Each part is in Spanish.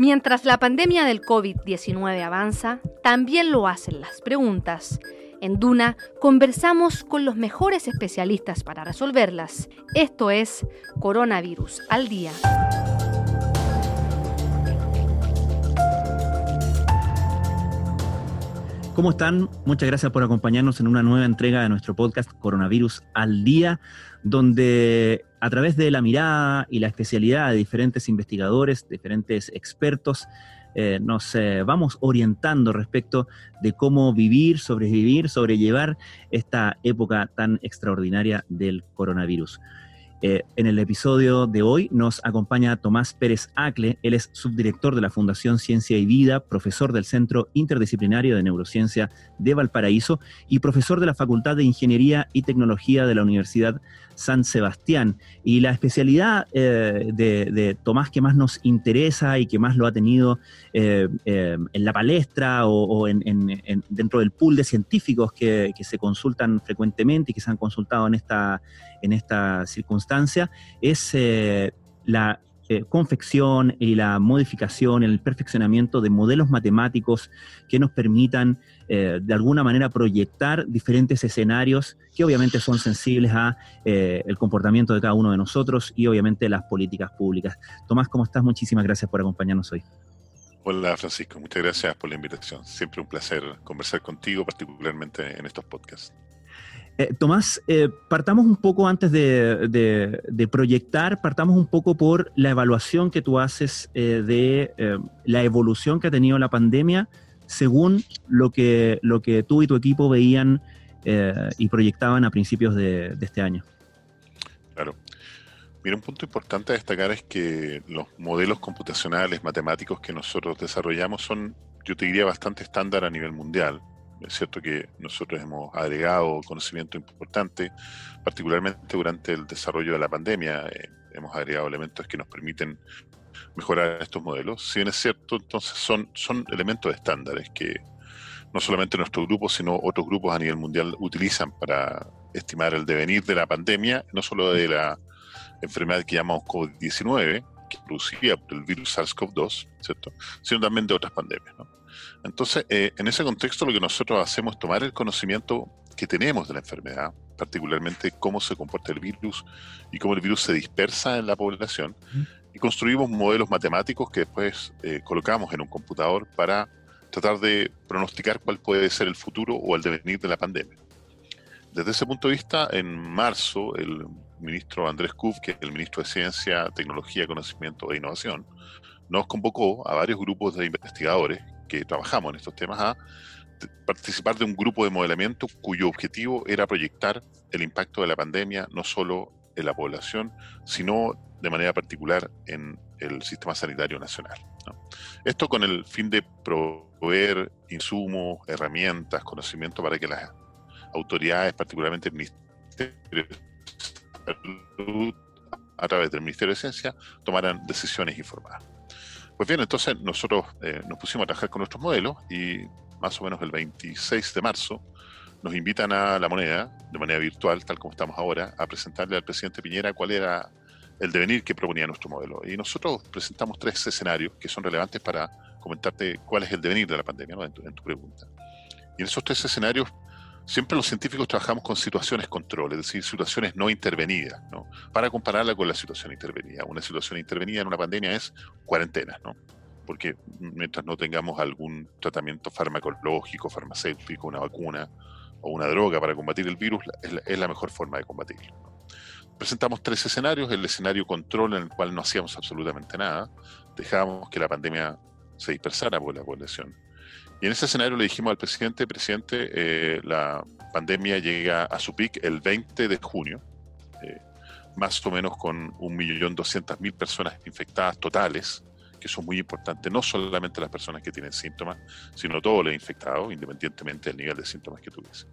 Mientras la pandemia del COVID-19 avanza, también lo hacen las preguntas. En Duna conversamos con los mejores especialistas para resolverlas. Esto es Coronavirus al Día. ¿Cómo están? Muchas gracias por acompañarnos en una nueva entrega de nuestro podcast Coronavirus al Día, donde a través de la mirada y la especialidad de diferentes investigadores, diferentes expertos, eh, nos eh, vamos orientando respecto de cómo vivir, sobrevivir, sobrellevar esta época tan extraordinaria del coronavirus. Eh, en el episodio de hoy nos acompaña Tomás Pérez Acle, él es subdirector de la Fundación Ciencia y Vida, profesor del Centro Interdisciplinario de Neurociencia de Valparaíso y profesor de la Facultad de Ingeniería y Tecnología de la Universidad San Sebastián. Y la especialidad eh, de, Tomás que más nos interesa y que más lo ha tenido eh, en la palestra o, dentro del pool de científicos que se consultan frecuentemente y que se han consultado en esta en esta circunstancia es eh, la eh, confección y la modificación, el perfeccionamiento de modelos matemáticos que nos permitan eh, de alguna manera proyectar diferentes escenarios que obviamente son sensibles a el comportamiento de cada uno de nosotros y obviamente las políticas públicas. Tomás, ¿cómo estás? Muchísimas gracias por acompañarnos hoy. Hola Francisco, muchas gracias por la invitación. Siempre un placer conversar contigo, particularmente en estos podcasts. Eh, Tomás, eh, partamos un poco antes de, proyectar, partamos un poco por la evaluación que tú haces eh, de la evolución que ha tenido la pandemia según lo que, lo que tú y tu equipo veían y proyectaban a principios de, de este año. Claro. Mira, un punto importante a destacar es que los modelos computacionales, matemáticos que nosotros desarrollamos son, yo te diría, bastante estándar a nivel mundial. Es cierto que nosotros hemos agregado conocimiento importante, particularmente durante el desarrollo de la pandemia. Eh, hemos agregado elementos que nos permiten mejorar estos modelos. Si bien es cierto, entonces son, elementos estándares que no solamente nuestro grupo, sino otros grupos a nivel mundial utilizan para estimar el devenir de la pandemia, no solo de la enfermedad que llamamos COVID-19, que producía el virus SARS-CoV-2, ¿cierto? sino también de otras pandemias. Entonces, eh, en ese contexto lo que nosotros hacemos es tomar el conocimiento que tenemos de la enfermedad, particularmente cómo se comporta el virus y cómo el virus se dispersa en la población, y construimos modelos matemáticos que después eh, colocamos en un computador para tratar de pronosticar cuál puede ser el futuro o el devenir de la pandemia. Desde ese punto de vista, en marzo, el ministro Andrés Kuf, que es el ministro de Ciencia, Tecnología, Conocimiento e Innovación, nos convocó a varios grupos de investigadores que trabajamos en estos temas a participar de un grupo de modelamiento cuyo objetivo era proyectar el impacto de la pandemia no solo en la población, sino de manera particular en el sistema sanitario nacional. Esto con el fin de proveer insumos, herramientas, conocimiento para que las autoridades, particularmente el Ministerio de Salud, a través del Ministerio de Ciencia, tomaran decisiones informadas. Pues bien, entonces nosotros eh, nos pusimos a trabajar con nuestros modelos y más o menos el 26 de marzo nos invitan a la moneda, de manera virtual, tal como estamos ahora, a presentarle al presidente Piñera cuál era el devenir que proponía nuestro modelo. Y nosotros presentamos tres escenarios que son relevantes para comentarte cuál es el devenir de la pandemia, ¿no? en, tu, en tu pregunta. Y en esos tres escenarios siempre los científicos trabajamos con situaciones control, es decir, situaciones no intervenidas, ¿no? Para compararla con la situación intervenida. Una situación intervenida en una pandemia es cuarentena, ¿no? Porque mientras no tengamos algún tratamiento farmacológico, farmacéutico, una vacuna o una droga para combatir el virus, es la, mejor forma de combatirlo. Presentamos tres escenarios, el escenario control en el cual no hacíamos absolutamente nada, dejábamos que la pandemia se dispersara por la población y en ese escenario le dijimos al presidente, presidente, eh, la pandemia llega a su pic el 20 de junio, eh, más o menos con 1.200.000 personas infectadas totales, que son muy importantes, no solamente las personas que tienen síntomas, sino todos los infectados, independientemente del nivel de síntomas que tuviesen.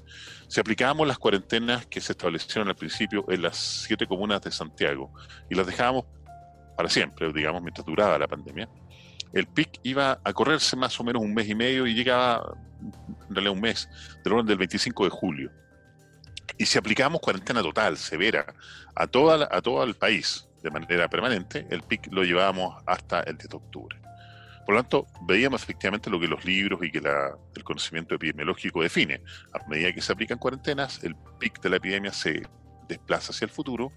Si aplicábamos las cuarentenas que se establecieron al principio en las siete comunas de Santiago y las dejábamos para siempre, digamos, mientras duraba la pandemia, el pic iba a correrse más o menos un mes y medio y llegaba, en realidad un mes, del orden del 25 de julio. Y si aplicamos cuarentena total, severa, a, a todo el país de manera permanente, el pic lo llevábamos hasta el 10 de octubre. Por lo tanto, veíamos efectivamente lo que los libros y que el conocimiento epidemiológico define. A medida que se aplican cuarentenas, el pic de la epidemia se desplaza hacia el futuro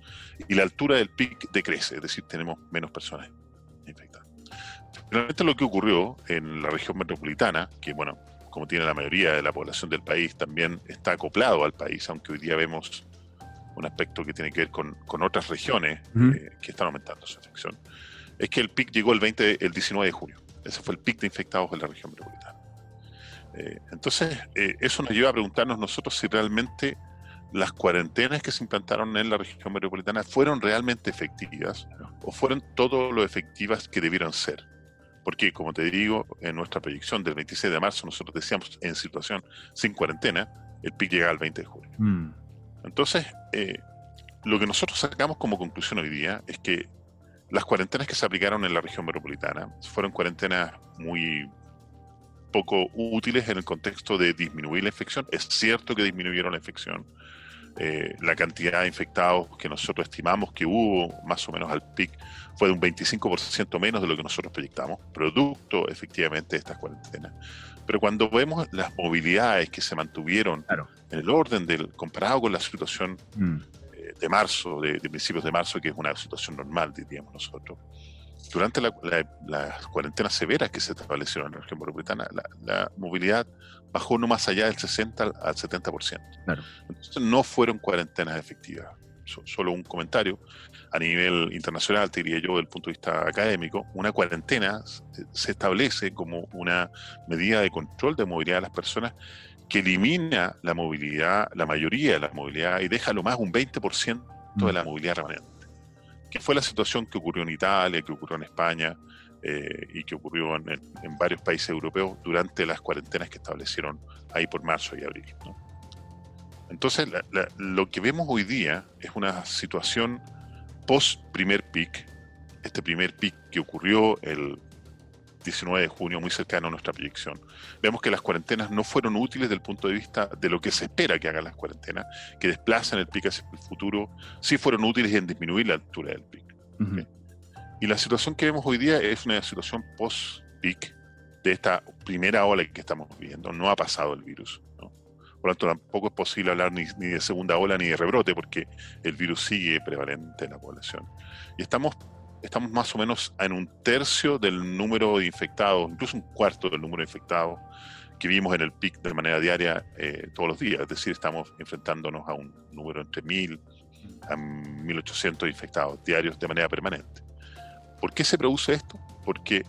y la altura del pic decrece, es decir, tenemos menos personas infectadas. Finalmente lo que ocurrió en la región metropolitana, que bueno, como tiene la mayoría de la población del país, también está acoplado al país, aunque hoy día vemos un aspecto que tiene que ver con, otras regiones eh, que están aumentando su infección, es que el pic llegó el, 20, el 19 de junio. Ese fue el pic de infectados en la región metropolitana. Eh, entonces, eh, eso nos lleva a preguntarnos nosotros si realmente las cuarentenas que se implantaron en la región metropolitana fueron realmente efectivas o fueron todo lo efectivas que debieron ser. Porque, como te digo, en nuestra proyección del 26 de marzo, nosotros decíamos en situación sin cuarentena, el pic llegaba al 20 de julio. Mm. Entonces, eh, lo que nosotros sacamos como conclusión hoy día es que las cuarentenas que se aplicaron en la región metropolitana fueron cuarentenas muy poco útiles en el contexto de disminuir la infección. Es cierto que disminuyeron la infección, eh, la cantidad de infectados que nosotros estimamos que hubo más o menos al pic fue de un 25% menos de lo que nosotros proyectamos, producto efectivamente de estas cuarentenas. Pero cuando vemos las movilidades que se mantuvieron en el orden del comparado con la situación mm. eh, de marzo, de, principios de marzo, que es una situación normal, diríamos nosotros, durante las cuarentenas severas que se establecieron en la región metropolitana, la, movilidad bajó no más allá del 60 al 70%. Entonces no fueron cuarentenas efectivas. solo un comentario. A nivel internacional, te diría yo, desde el punto de vista académico, una cuarentena se establece como una medida de control de movilidad de las personas que elimina la movilidad, la mayoría de la movilidad y deja lo más un 20% de mm. la movilidad remanente que fue la situación que ocurrió en Italia, que ocurrió en España eh, y que ocurrió en, varios países europeos durante las cuarentenas que establecieron ahí por marzo y abril. Entonces, lo que vemos hoy día es una situación post primer pic, este primer pic que ocurrió el 19 de junio, muy cercano a nuestra proyección. Vemos que las cuarentenas no fueron útiles desde el punto de vista de lo que se espera que hagan las cuarentenas, que desplazan el pic hacia el futuro, sí fueron útiles en disminuir la altura del pic. Y la situación que vemos hoy día es una situación post-pic de esta primera ola que estamos viviendo. No ha pasado el virus. Por lo tanto, tampoco es posible hablar ni, ni, de segunda ola ni de rebrote porque el virus sigue prevalente en la población. Y estamos estamos más o menos en un tercio del número de infectados, incluso un cuarto del número de infectados que vimos en el pic de manera diaria eh, todos los días. Es decir, estamos enfrentándonos a un número entre 1.000 a 1.800 infectados diarios de manera permanente. ¿Por qué se produce esto? Porque,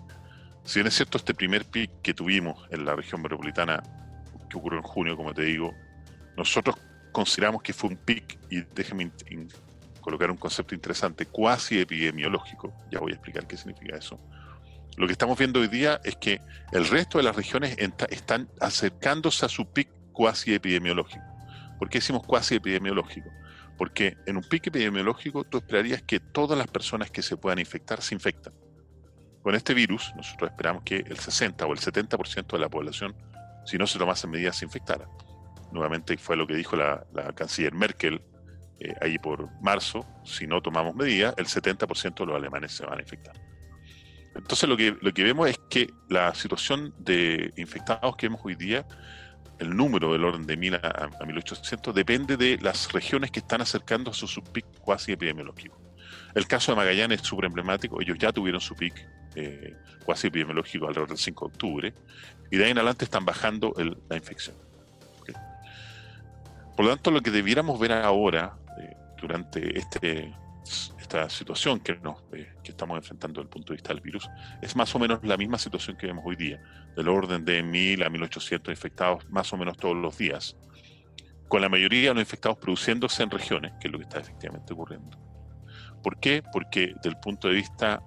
si bien es cierto, este primer pic que tuvimos en la región metropolitana, que ocurrió en junio, como te digo, nosotros consideramos que fue un pic, y déjeme colocar un concepto interesante, cuasi epidemiológico. Ya voy a explicar qué significa eso. Lo que estamos viendo hoy día es que el resto de las regiones están acercándose a su pic cuasi epidemiológico. ¿Por qué decimos cuasi epidemiológico? Porque en un pic epidemiológico tú esperarías que todas las personas que se puedan infectar se infectan. Con este virus, nosotros esperamos que el 60 o el 70% de la población, si no se tomasen medidas, se infectara. Nuevamente fue lo que dijo la, la canciller Merkel eh, ahí por marzo, si no tomamos medidas, el 70% de los alemanes se van a infectar. Entonces lo que, lo que vemos es que la situación de infectados que vemos hoy día, el número del orden de 1000 a, 1800, depende de las regiones que están acercando a su subpic cuasi epidemiológico. El caso de Magallanes es súper emblemático, ellos ya tuvieron su pic eh, cuasi epidemiológico alrededor del 5 de octubre, y de ahí en adelante están bajando la infección. Por lo tanto, lo que debiéramos ver ahora durante este, esta situación que, nos, eh, que estamos enfrentando desde el punto de vista del virus, es más o menos la misma situación que vemos hoy día, del orden de 1.000 a 1.800 infectados más o menos todos los días, con la mayoría de los infectados produciéndose en regiones, que es lo que está efectivamente ocurriendo. ¿Por qué? Porque desde el punto de vista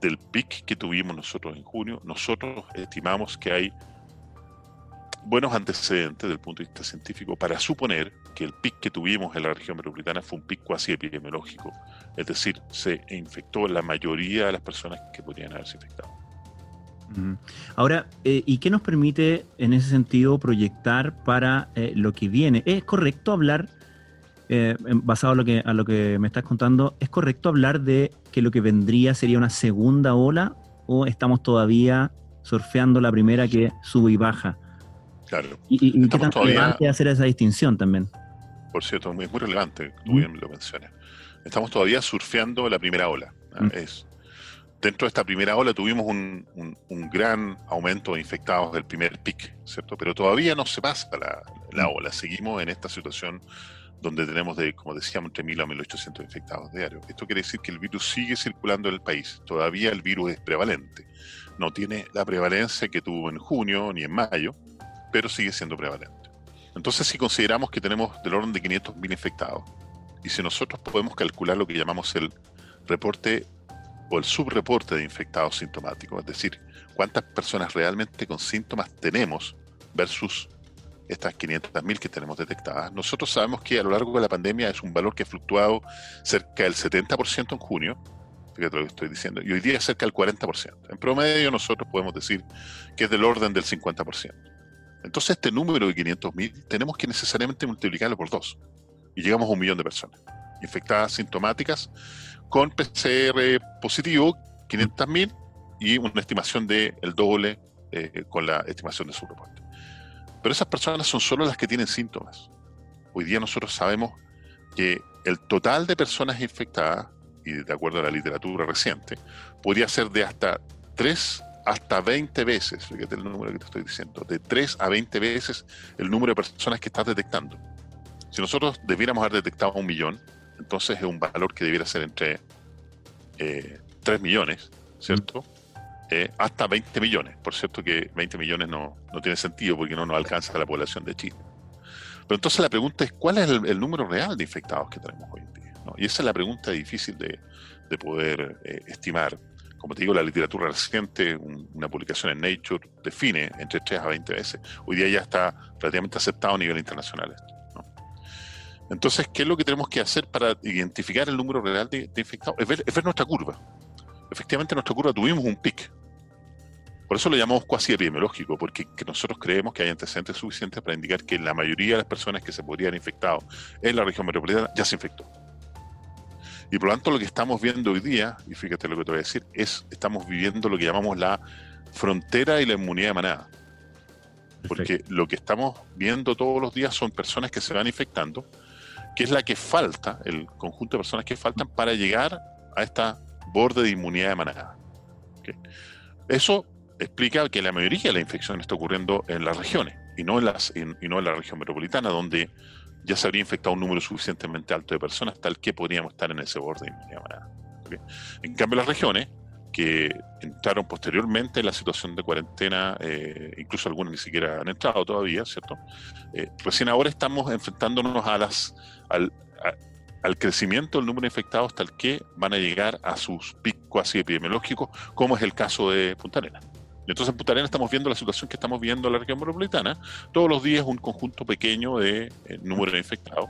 del pic que tuvimos nosotros en junio, nosotros estimamos que hay buenos antecedentes desde el punto de vista científico para suponer que el pic que tuvimos en la región metropolitana fue un pic cuasi epidemiológico, es decir, se infectó la mayoría de las personas que podrían haberse infectado. Ahora, eh, ¿y qué nos permite en ese sentido proyectar para eh, lo que viene? ¿Es correcto hablar, eh, basado en lo, que, a lo que me estás contando, ¿es correcto hablar de que lo que vendría sería una segunda ola o estamos todavía surfeando la primera que sube y baja? Claro. ¿Y, qué tan relevante hacer esa distinción también? Por cierto, es muy relevante, tú bien lo mencionas. Estamos todavía surfeando la primera ola. Mm. Es, dentro de esta primera ola tuvimos un, gran aumento de infectados del primer pic, ¿cierto? Pero todavía no se pasa la, la ola. Seguimos en esta situación donde tenemos, de, como decíamos, entre 1.000 a 1.800 infectados diarios. Esto quiere decir que el virus sigue circulando en el país. Todavía el virus es prevalente. No tiene la prevalencia que tuvo en junio ni en mayo, pero sigue siendo prevalente. Entonces, si consideramos que tenemos del orden de 500.000 infectados, y si nosotros podemos calcular lo que llamamos el reporte o el subreporte de infectados sintomáticos, es decir, cuántas personas realmente con síntomas tenemos versus estas 500.000 que tenemos detectadas, nosotros sabemos que a lo largo de la pandemia es un valor que ha fluctuado cerca del 70% en junio, fíjate lo que estoy diciendo, y hoy día es cerca del 40%. En promedio nosotros podemos decir que es del orden del 50%. Entonces este número de 500.000 tenemos que necesariamente multiplicarlo por dos y llegamos a un millón de personas infectadas sintomáticas con PCR positivo, 500.000 y una estimación del el doble eh, con la estimación de su reporte. Pero esas personas son solo las que tienen síntomas. Hoy día nosotros sabemos que el total de personas infectadas, y de acuerdo a la literatura reciente, podría ser de hasta 3 hasta 20 veces, fíjate el número que te estoy diciendo, de 3 a 20 veces el número de personas que estás detectando. Si nosotros debiéramos haber detectado un millón, entonces es un valor que debiera ser entre 3 eh, millones, ¿cierto? Eh, hasta 20 millones. Por cierto que 20 millones no, no tiene sentido porque no nos alcanza la población de Chile. Pero entonces la pregunta es, ¿cuál es el, número real de infectados que tenemos hoy en día? Y esa es la pregunta difícil de, de poder eh, estimar. Como te digo, la literatura reciente, una publicación en Nature, define entre 3 a 20 veces. Hoy día ya está relativamente aceptado a nivel internacional. Entonces, ¿qué es lo que tenemos que hacer para identificar el número real de, infectados? Es ver, nuestra curva. Efectivamente, en nuestra curva tuvimos un pic. Por eso lo llamamos cuasi epidemiológico, porque nosotros creemos que hay antecedentes suficientes para indicar que la mayoría de las personas que se podrían infectado en la región metropolitana ya se infectó. Y por lo tanto, lo que estamos viendo hoy día, y fíjate lo que te voy a decir, es estamos viviendo lo que llamamos la frontera y la inmunidad de manada. Porque lo que estamos viendo todos los días son personas que se van infectando, que es la que falta, el conjunto de personas que faltan para llegar a esta borde de inmunidad de manada. Eso explica que la mayoría de la infección está ocurriendo en las regiones y no en, las, y no en la región metropolitana, donde ya se habría infectado un número suficientemente alto de personas, tal que podríamos estar en ese borde. En cambio, las regiones que entraron posteriormente en la situación de cuarentena, eh, incluso algunas ni siquiera han entrado todavía, ¿cierto? Eh, recién ahora estamos enfrentándonos a las, al, al crecimiento del número de infectados tal que van a llegar a sus picos así epidemiológicos, como es el caso de Punta Arenas. Entonces en Punta estamos viendo la situación que estamos viendo en la región metropolitana, todos los días un conjunto pequeño de eh, número de infectados,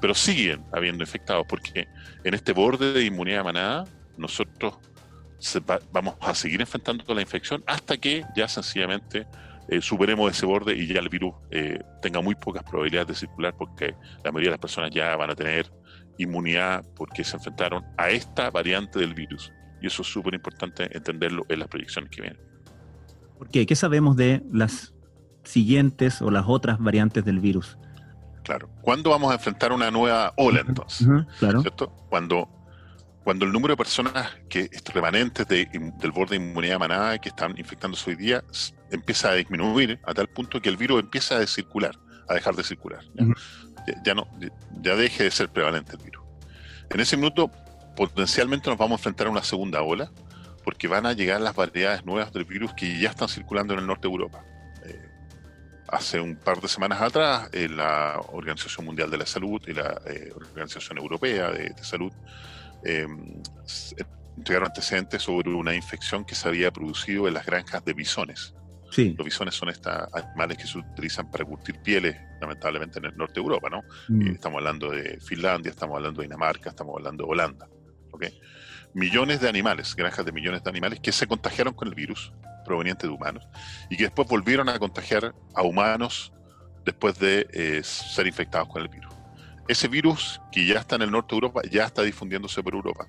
pero siguen habiendo infectados, porque en este borde de inmunidad de manada, nosotros vamos a seguir enfrentando la infección hasta que ya sencillamente eh, superemos ese borde y ya el virus eh, tenga muy pocas probabilidades de circular porque la mayoría de las personas ya van a tener inmunidad porque se enfrentaron a esta variante del virus. Y eso es súper importante entenderlo en las proyecciones que vienen. ¿Por qué? ¿Qué sabemos de las siguientes o las otras variantes del virus? Claro. ¿Cuándo vamos a enfrentar una nueva ola entonces? claro. ¿Cierto? Cuando cuando el número de personas que remanentes del borde de inmunidad manada que están infectándose hoy día empieza a disminuir a tal punto que el virus empieza a circular, a dejar de circular. ¿ya? no, ya deje de ser prevalente el virus. En ese minuto, potencialmente nos vamos a enfrentar a una segunda ola, porque van a llegar las variedades nuevas del virus que ya están circulando en el norte de Europa. Eh, hace un par de semanas atrás, eh, la Organización Mundial de la Salud y la eh, Organización Europea de Salud eh, entregaron antecedentes sobre una infección que se había producido en las granjas de bisones. Los bisones son estos animales que se utilizan para curtir pieles, lamentablemente en el norte de Europa, ¿no? Mm. estamos hablando de Finlandia, estamos hablando de Dinamarca, estamos hablando de Holanda. Millones de animales, granjas de millones de animales que se contagiaron con el virus proveniente de humanos y que después volvieron a contagiar a humanos después de eh, ser infectados con el virus ese virus que ya está en el norte de Europa ya está difundiéndose por Europa.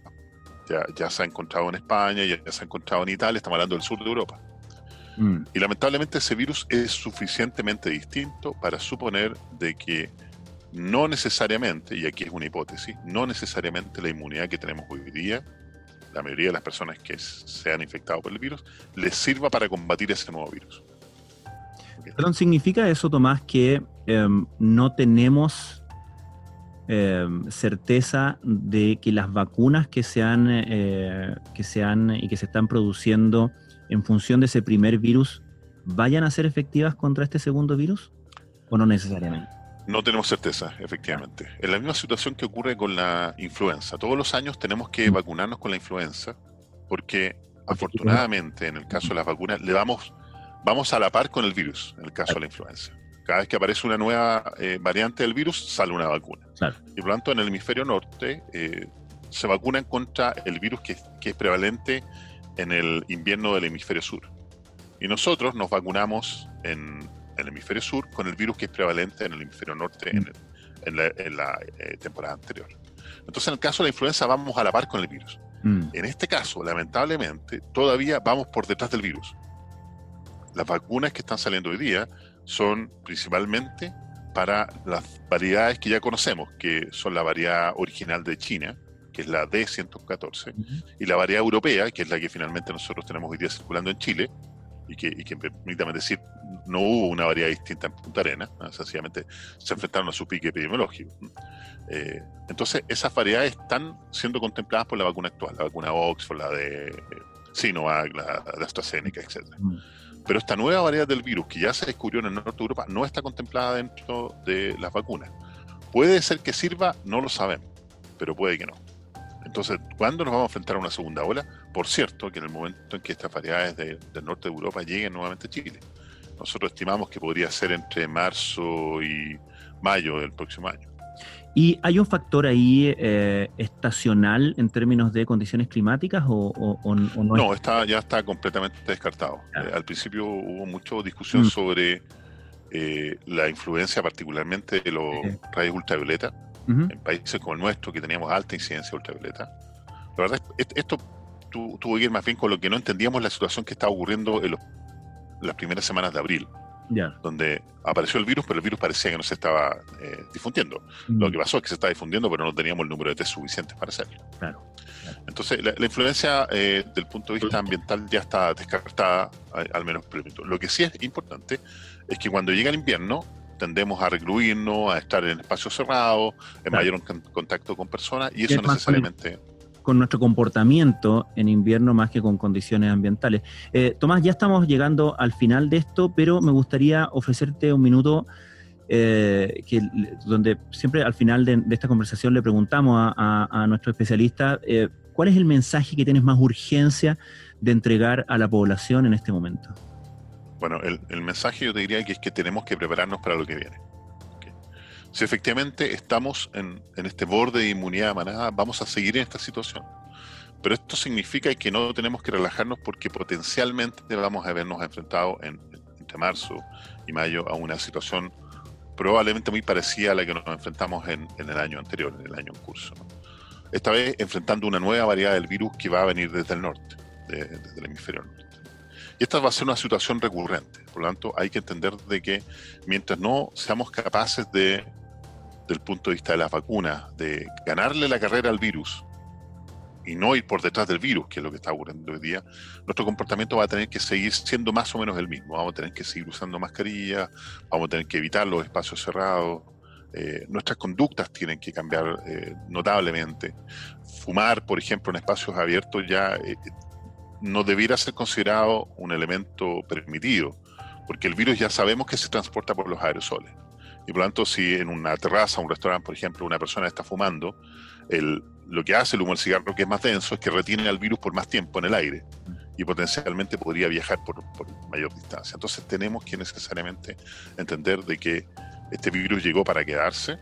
Ya, se ha encontrado en España, ya, se ha encontrado en Italia, estamos hablando del sur de Europa. Mm. Y lamentablemente ese virus es suficientemente distinto para suponer de que no necesariamente, y aquí es una hipótesis, no necesariamente la inmunidad que tenemos hoy día, la mayoría de las personas que se han infectado por el virus, les sirva para combatir ese nuevo virus. Perdón, ¿significa eso, Tomás, que em, no tenemos em, certeza de que las vacunas que se han, eh, que se han y que se están produciendo en función de ese primer virus vayan a ser efectivas contra este segundo virus? ¿O no necesariamente? No tenemos certeza, efectivamente. Es la misma situación que ocurre con la influenza. Todos los años tenemos que vacunarnos con la influenza porque afortunadamente en el caso de las vacunas le damos, vamos a la par con el virus, en el caso de la influenza. Cada vez que aparece una nueva eh, variante del virus, sale una vacuna. Y por lo tanto, en el hemisferio norte eh, se vacunan contra el virus que, que es prevalente en el invierno del hemisferio sur. Y nosotros nos vacunamos en el hemisferio sur con el virus que es prevalente en el hemisferio norte en, la, eh, temporada anterior. Entonces, en el caso de la influenza, vamos a la par con el virus. Mm. En este caso, lamentablemente, todavía vamos por detrás del virus. Las vacunas que están saliendo hoy día son principalmente para las variedades que ya conocemos, que son la variedad original de China, que es la D114, y la variedad europea, que es la que finalmente nosotros tenemos hoy día circulando en Chile, y que, y que decir, no hubo una variedad distinta en Punta Arena, sencillamente se enfrentaron a su pique epidemiológico. Eh, entonces, esas variedades están siendo contempladas por la vacuna actual, la vacuna Oxford, la de Sinovac, la de AstraZeneca, etc. Pero esta nueva variedad del virus que ya se descubrió en el norte de Europa no está contemplada dentro de las vacunas. Puede ser que sirva, no lo sabemos, pero puede que no. Entonces, ¿cuándo nos vamos a enfrentar a una segunda ola? Por cierto, que en el momento en que estas variedades del norte de Europa lleguen nuevamente a Chile. Nosotros estimamos que podría ser entre marzo y mayo del próximo año. ¿Y hay un factor ahí eh, estacional en términos de condiciones climáticas o, no? No, está, ya está completamente descartado. Eh, al principio hubo mucha discusión mm. sobre eh, la influencia particularmente de los rayos ultravioleta en países como el nuestro, que teníamos alta incidencia ultravioleta. La verdad, es tuvo que ir más bien con lo que no entendíamos la situación que estaba ocurriendo en las primeras semanas de abril. donde apareció el virus, pero el virus parecía que no se estaba eh, difundiendo. Lo que pasó es que se estaba difundiendo, pero no teníamos el número de test suficientes para hacerlo. Claro, Entonces, la, influencia eh, del punto de vista ambiental ya está descartada, al menos por el Lo que sí es importante es que cuando llega el invierno, tendemos a recluirnos, a estar en espacios cerrados, en mayor contacto con personas, y eso necesariamente... Con, nuestro comportamiento en invierno más que con condiciones ambientales. Eh, Tomás, ya estamos llegando al final de esto, pero me gustaría ofrecerte un minuto eh, que, donde siempre al final de, esta conversación le preguntamos a, nuestro especialista eh, cuál es el mensaje que tienes más urgencia de entregar a la población en este momento. Bueno, el, mensaje yo te diría que es que tenemos que prepararnos para lo que viene. Si efectivamente estamos en, este borde de inmunidad de manada, vamos a seguir en esta situación. Pero esto significa que no tenemos que relajarnos porque potencialmente vamos a vernos enfrentados en, entre marzo y mayo a una situación probablemente muy parecida a la que nos enfrentamos en, el año anterior, en el año en curso. Esta vez enfrentando una nueva variedad del virus que va a venir desde el norte, desde el hemisferio norte. Y esta va a ser una situación recurrente. Por lo tanto, hay que entender de que mientras no seamos capaces de, del punto de vista de las vacunas, de ganarle la carrera al virus y no ir por detrás del virus, que es lo que está ocurriendo hoy día, nuestro comportamiento va a tener que seguir siendo más o menos el mismo. Vamos a tener que seguir usando mascarillas, vamos a tener que evitar los espacios cerrados, eh, nuestras conductas tienen que cambiar eh, notablemente. Fumar, por ejemplo, en espacios abiertos ya eh, no debiera ser considerado un elemento permitido, porque el virus ya sabemos que se transporta por los aerosoles. Y por lo tanto, si en una terraza, un restaurante, por ejemplo, una persona está fumando, el, lo que hace el humo del cigarro, que es más denso, es que retiene al virus por más tiempo en el aire y potencialmente podría viajar por, por mayor distancia. Entonces tenemos que necesariamente entender de que este virus llegó para quedarse,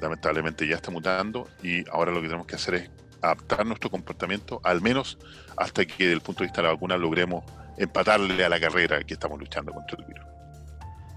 lamentablemente ya está mutando y ahora lo que tenemos que hacer es adaptar nuestro comportamiento, al menos hasta que desde el punto de vista de la vacuna logremos empatarle a la carrera que estamos luchando contra el virus.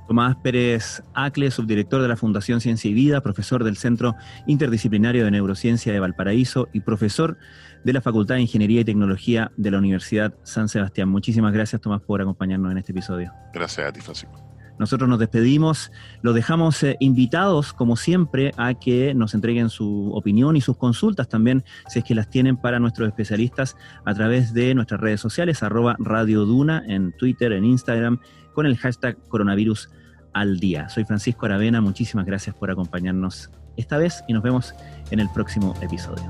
Tomás Pérez Acle, subdirector de la Fundación Ciencia y Vida, profesor del Centro Interdisciplinario de Neurociencia de Valparaíso y profesor de la Facultad de Ingeniería y Tecnología de la Universidad San Sebastián. Muchísimas gracias, Tomás, por acompañarnos en este episodio. Gracias a ti, Francisco. Nosotros nos despedimos, los dejamos eh, invitados, como siempre, a que nos entreguen su opinión y sus consultas también, si es que las tienen para nuestros especialistas, a través de nuestras redes sociales, arroba Radio Duna, en Twitter, en Instagram, con el hashtag coronavirus al día. Soy Francisco Aravena, muchísimas gracias por acompañarnos esta vez y nos vemos en el próximo episodio.